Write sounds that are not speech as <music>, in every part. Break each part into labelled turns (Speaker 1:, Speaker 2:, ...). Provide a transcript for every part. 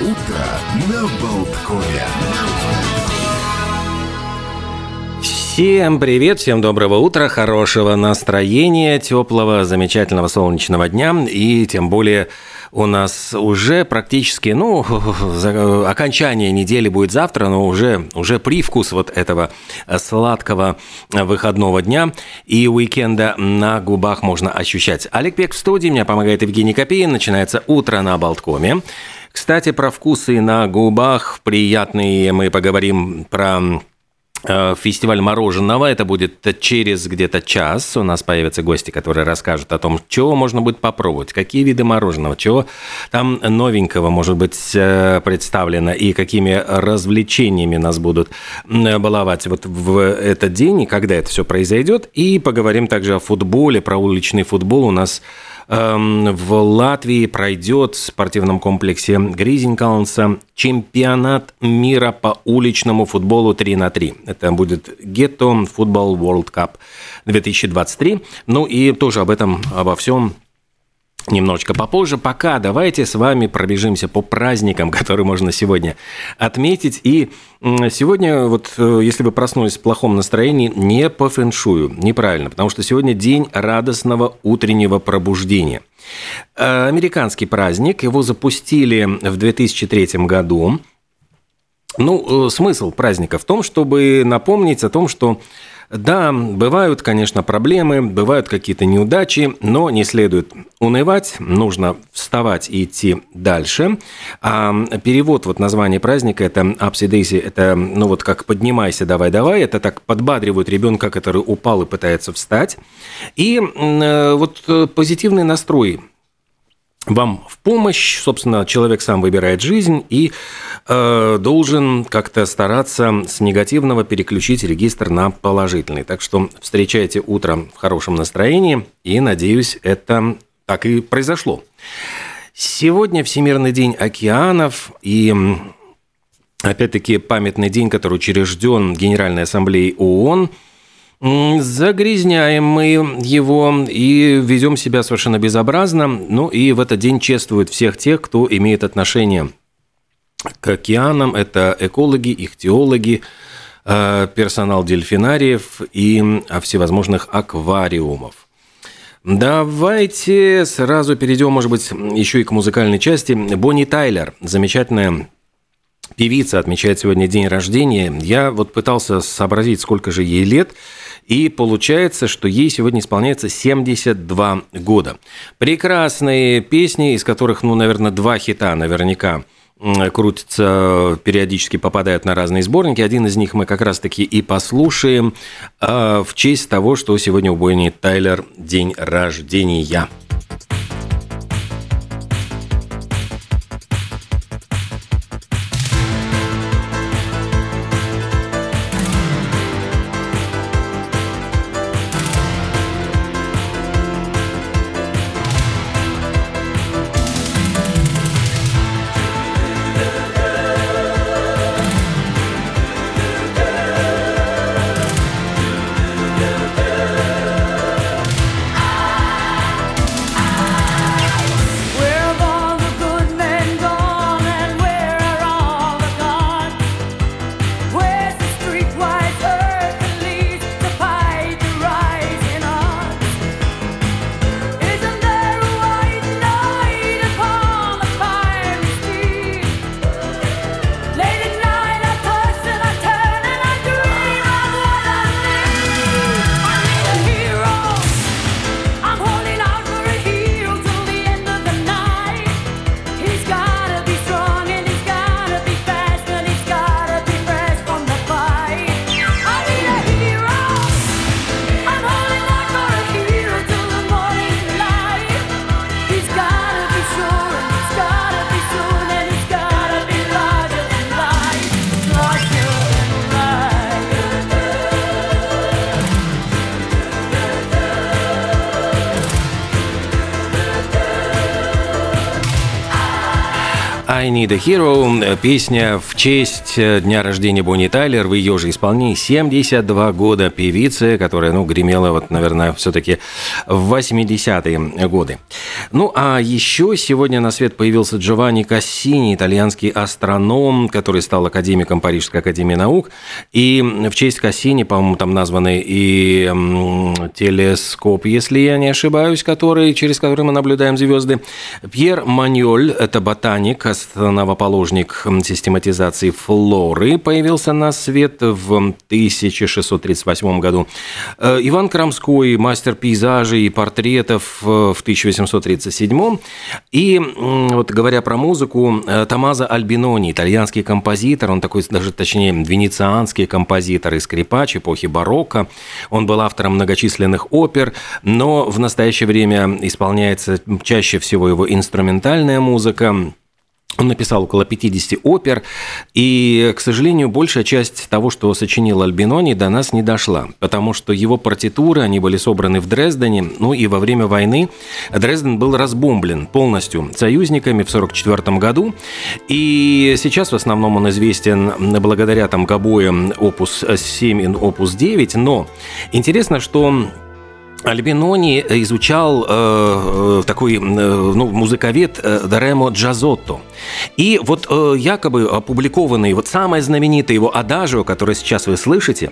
Speaker 1: Утро на Болткове.
Speaker 2: Всем привет, всем доброго утра, хорошего настроения, теплого, замечательного солнечного дня и тем более у нас уже практически, ну, <laughs> окончание недели будет завтра, но уже, уже привкус вот этого сладкого выходного дня и уикенда на губах можно ощущать. Олег Пек в студии, мне помогает Евгений Копеин, начинается утро на Болткоме. Кстати, про вкусы на губах приятные мы поговорим про фестиваль мороженого. Это будет через где-то час. У нас появятся гости, которые расскажут о том, чего можно будет попробовать, какие виды мороженого, чего там новенького может быть э, представлено и какими развлечениями нас будут баловать вот в этот день и когда это все произойдет. И поговорим также о футболе, про уличный футбол. У нас в Латвии пройдет в спортивном комплексе Гризенкаунса чемпионат мира по уличному футболу 3 на 3. Это будет Гетто Футбол World Cup 2023. Ну и тоже об этом, обо всем немножечко попозже. Пока давайте с вами пробежимся по праздникам, <laughs> которые можно сегодня отметить. И сегодня, вот э, если вы проснулись в плохом настроении, не по фэншую, неправильно, потому что сегодня день радостного утреннего пробуждения. Э, американский праздник, его запустили в 2003 году. Ну, э, смысл праздника в том, чтобы напомнить о том, что да, бывают, конечно, проблемы, бывают какие-то неудачи, но не следует унывать, нужно вставать и идти дальше. А перевод вот названия праздника это Апсидейси, это ну вот как поднимайся, давай, давай, это так подбадривают ребенка, который упал и пытается встать. И э, вот э, позитивный настрой вам в помощь. Собственно, человек сам выбирает жизнь и э, должен как-то стараться с негативного переключить регистр на положительный. Так что встречайте утро в хорошем настроении, и, надеюсь, это так и произошло. Сегодня Всемирный день океанов, и опять-таки памятный день, который учрежден Генеральной Ассамблеей ООН – Загрязняем мы его и ведем себя совершенно безобразно. Ну и в этот день чествуют всех тех, кто имеет отношение к океанам. Это экологи, ихтиологи, э, персонал дельфинариев и всевозможных аквариумов. Давайте сразу перейдем, может быть, еще и к музыкальной части. Бонни Тайлер, замечательная певица, отмечает сегодня день рождения. Я вот пытался сообразить, сколько же ей лет – и получается, что ей сегодня исполняется 72 года. Прекрасные песни, из которых, ну, наверное, два хита наверняка крутятся, периодически попадают на разные сборники. Один из них мы как раз-таки и послушаем а, в честь того, что сегодня у Бойни Тайлер день рождения. I Need a Hero, песня в честь дня рождения Бонни Тайлер в ее же исполнении 72 года певицы, которая, ну, гремела вот, наверное, все-таки в 80-е годы. Ну, а еще сегодня на свет появился Джованни Кассини, итальянский астроном, который стал академиком Парижской академии наук. И в честь Кассини, по-моему, там названы и телескоп, если я не ошибаюсь, который, через который мы наблюдаем звезды. Пьер Маньоль, это ботаник, основоположник систематизации флоры, появился на свет в 1638 году. Э, Иван Крамской, мастер пейзажей и портретов э, в 1837. И вот говоря про музыку, э, Томазо Альбинони, итальянский композитор, он такой даже, точнее, венецианский композитор и скрипач эпохи барокко. Он был автором многочисленных опер, но в настоящее время исполняется чаще всего его инструментальная музыка. Он написал около 50 опер, и, к сожалению, большая часть того, что сочинил Альбинони, до нас не дошла, потому что его партитуры, они были собраны в Дрездене, ну и во время войны Дрезден был разбомблен полностью союзниками в 1944 году, и сейчас в основном он известен благодаря там гобоям опус 7 и опус 9, но интересно, что Альбинони изучал э, э такой э, ну, музыковед э, Даремо Джазотто. И вот э, якобы опубликованный, вот самое знаменитое его адажио, которое сейчас вы слышите,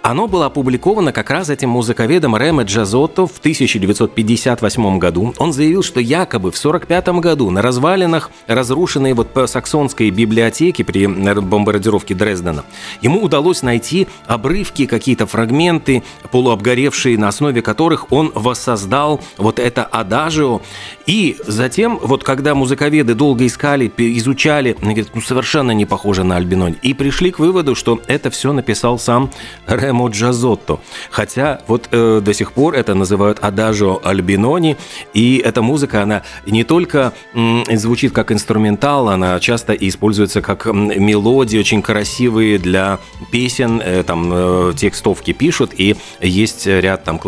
Speaker 2: оно было опубликовано как раз этим музыковедом Ремо Джазотто в 1958 году. Он заявил, что якобы в 1945 году на развалинах разрушенной вот саксонской библиотеки при бомбардировке Дрездена ему удалось найти обрывки, какие-то фрагменты, полуобгоревшие, на основе которых которых он воссоздал вот это адажио. И затем, вот когда музыковеды долго искали, изучали, они говорят, ну совершенно не похоже на Альбинони. И пришли к выводу, что это все написал сам Ремо Джазотто. Хотя вот э, до сих пор это называют адажио Альбинони. И эта музыка, она не только м, звучит как инструментал, она часто используется как мелодии, очень красивые для песен, э, там э, текстовки пишут, и есть ряд там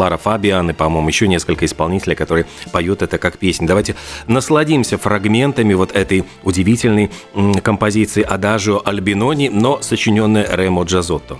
Speaker 2: Лара Фабиан и, по-моему, еще несколько исполнителей, которые поют это как песнь. Давайте насладимся фрагментами вот этой удивительной композиции «Адажио Альбинони», но сочиненной Ремо Джазотто.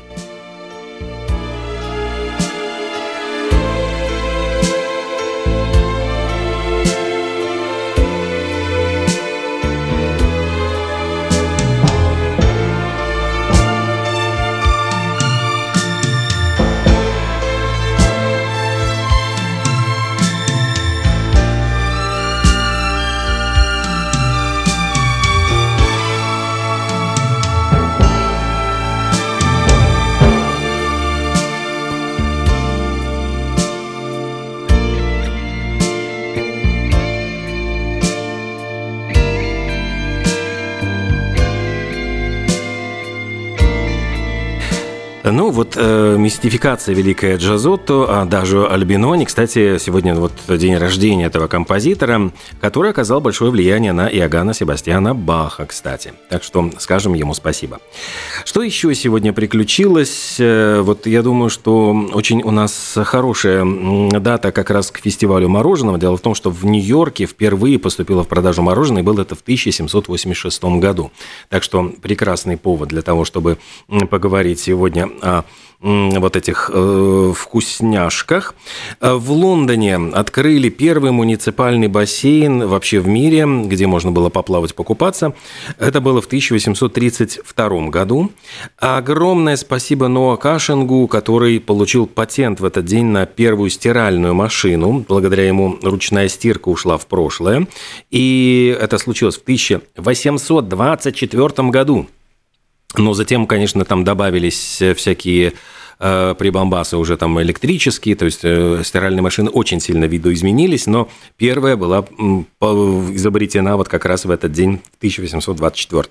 Speaker 2: Вот э, мистификация великая Джазотто, а даже Альбинони. Кстати, сегодня вот день рождения этого композитора, который оказал большое влияние на Иоганна Себастьяна Баха, кстати. Так что скажем ему спасибо. Что еще сегодня приключилось? Э, вот я думаю, что очень у нас хорошая дата как раз к фестивалю мороженого. Дело в том, что в Нью-Йорке впервые поступило в продажу мороженое, и было это в 1786 году. Так что прекрасный повод для того, чтобы поговорить сегодня о вот этих э, вкусняшках. Э, в Лондоне открыли первый муниципальный бассейн вообще в мире, где можно было поплавать, покупаться. Это было в 1832 году. Огромное спасибо Ноа Кашингу, который получил патент в этот день на первую стиральную машину. Благодаря ему ручная стирка ушла в прошлое. И это случилось в 1824 году. Но затем, конечно, там добавились э, всякие э, прибамбасы уже там электрические, то есть э, стиральные машины очень сильно видоизменились, но первая была изобретена вот как раз в этот день, в 1824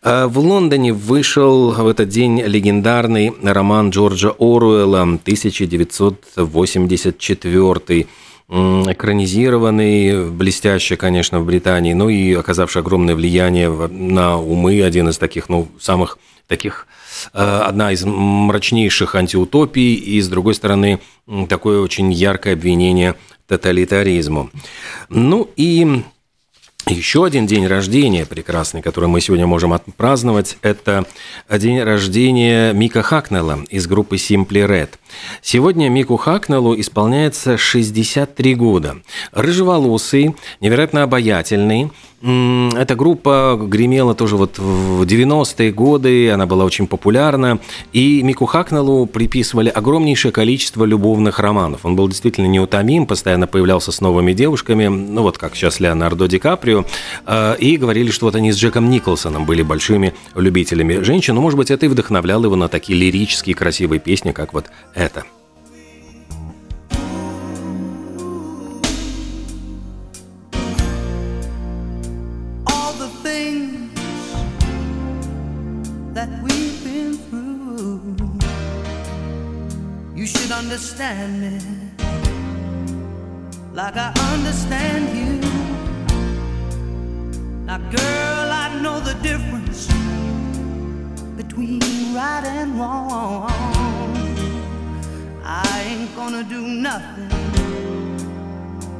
Speaker 2: в Лондоне вышел в этот день легендарный роман Джорджа Оруэлла 1984 экранизированный, блестяще, конечно, в Британии, ну и оказавший огромное влияние на умы, один из таких, ну, самых таких, э, одна из мрачнейших антиутопий, и, с другой стороны, такое очень яркое обвинение тоталитаризму. Ну и Еще один день рождения прекрасный, который мы сегодня можем отпраздновать, это день рождения Мика Хакнелла из группы Simply Red. Сегодня Мику Хакнеллу исполняется 63 года. Рыжеволосый, невероятно обаятельный, эта группа гремела тоже вот в 90-е годы, она была очень популярна, и Мику Хакнеллу приписывали огромнейшее количество любовных романов. Он был действительно неутомим, постоянно появлялся с новыми девушками, ну вот как сейчас Леонардо Ди Каприо, э, и говорили, что вот они с Джеком Николсоном были большими любителями женщин, ну, может быть, это и вдохновляло его на такие лирические красивые песни, как вот эта.
Speaker 3: understand me like I understand you. Now, girl, I know the difference between right and wrong. I ain't gonna do nothing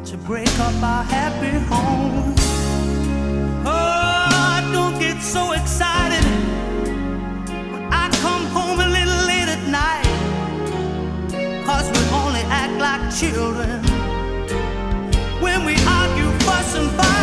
Speaker 3: to break up our happy home. Oh, don't get so excited when I come home a little late at night. Cause we only act like children when we argue, fuss, and fight.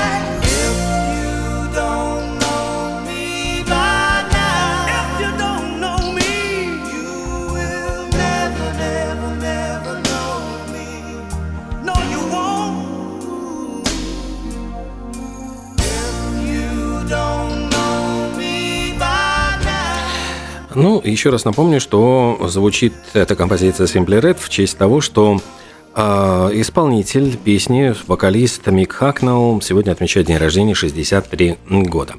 Speaker 2: Ну, еще раз напомню, что звучит эта композиция Simply Red в честь того, что э, исполнитель песни, вокалист Мик Хакнелл сегодня отмечает день рождения 63 года.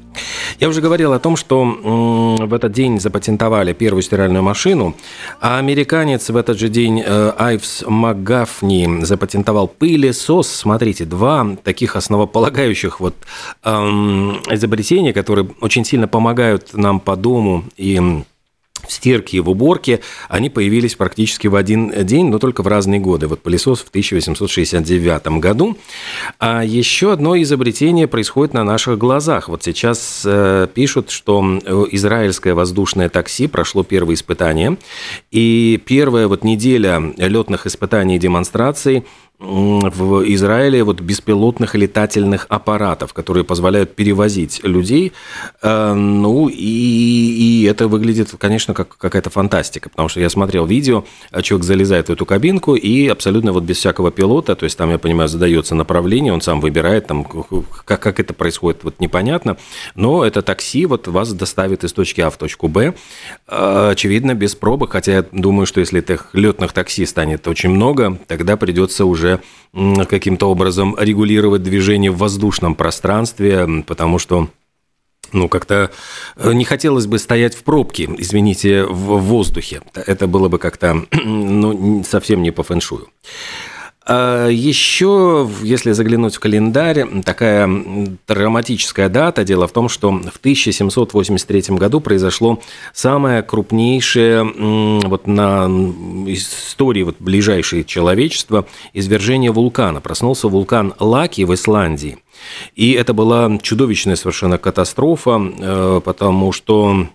Speaker 2: Я уже говорил о том, что в этот день запатентовали первую стиральную машину, а американец в этот же день э, Айвс МакГафни запатентовал пылесос. Смотрите, два таких основополагающих вот э, изобретения, которые очень сильно помогают нам по дому и в стирке и в уборке, они появились практически в один день, но только в разные годы. Вот пылесос в 1869 году. А еще одно изобретение происходит на наших глазах. Вот сейчас э, пишут, что израильское воздушное такси прошло первое испытание, и первая вот неделя летных испытаний и демонстраций – в Израиле вот беспилотных летательных аппаратов, которые позволяют перевозить людей. Э, ну, и, и это выглядит, конечно, как какая-то фантастика, потому что я смотрел видео, а человек залезает в эту кабинку и абсолютно вот без всякого пилота, то есть там, я понимаю, задается направление, он сам выбирает, там, как, как это происходит, вот непонятно, но это такси вот вас доставит из точки А в точку Б, э, очевидно, без пробок, хотя я думаю, что если этих летных такси станет очень много, тогда придется уже уже каким-то образом регулировать движение в воздушном пространстве, потому что ну, как-то э, не хотелось бы стоять в пробке, извините, в воздухе. Это было бы как-то, <clears throat> ну, совсем не по фэншую. А Еще, если заглянуть в календарь, такая драматическая дата. Дело в том, что в 1783 году произошло самое крупнейшее вот на истории вот ближайшей человечества извержение вулкана. Проснулся вулкан Лаки в Исландии. И это была чудовищная совершенно катастрофа, э, потому что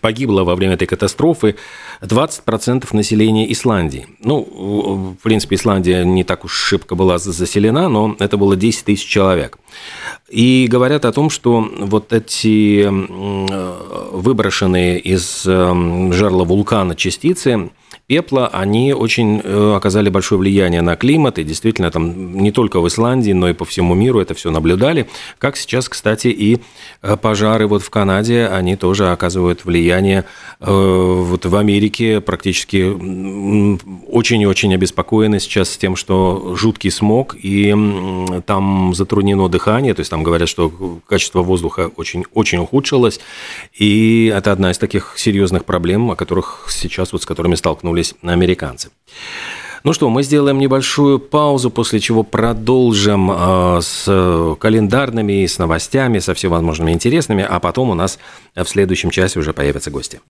Speaker 2: погибло во время этой катастрофы 20% населения Исландии. Ну, в принципе, Исландия не так уж шибко была заселена, но это было 10 тысяч человек. И говорят о том, что вот эти выброшенные из жерла вулкана частицы пепла, они очень э, оказали большое влияние на климат, и действительно там не только в Исландии, но и по всему миру это все наблюдали. Как сейчас, кстати, и э, пожары вот в Канаде, они тоже оказывают влияние. Э, вот в Америке практически очень и очень обеспокоены сейчас тем, что жуткий смог, и там затруднено дыхание, то есть там говорят, что качество воздуха очень, очень ухудшилось, и это одна из таких серьезных проблем, о которых сейчас вот с которыми столкнулись вернулись американцы. Ну что, мы сделаем небольшую паузу, после чего продолжим э, с календарными, с новостями, со всевозможными интересными, а потом у нас в следующем часе уже появятся гости.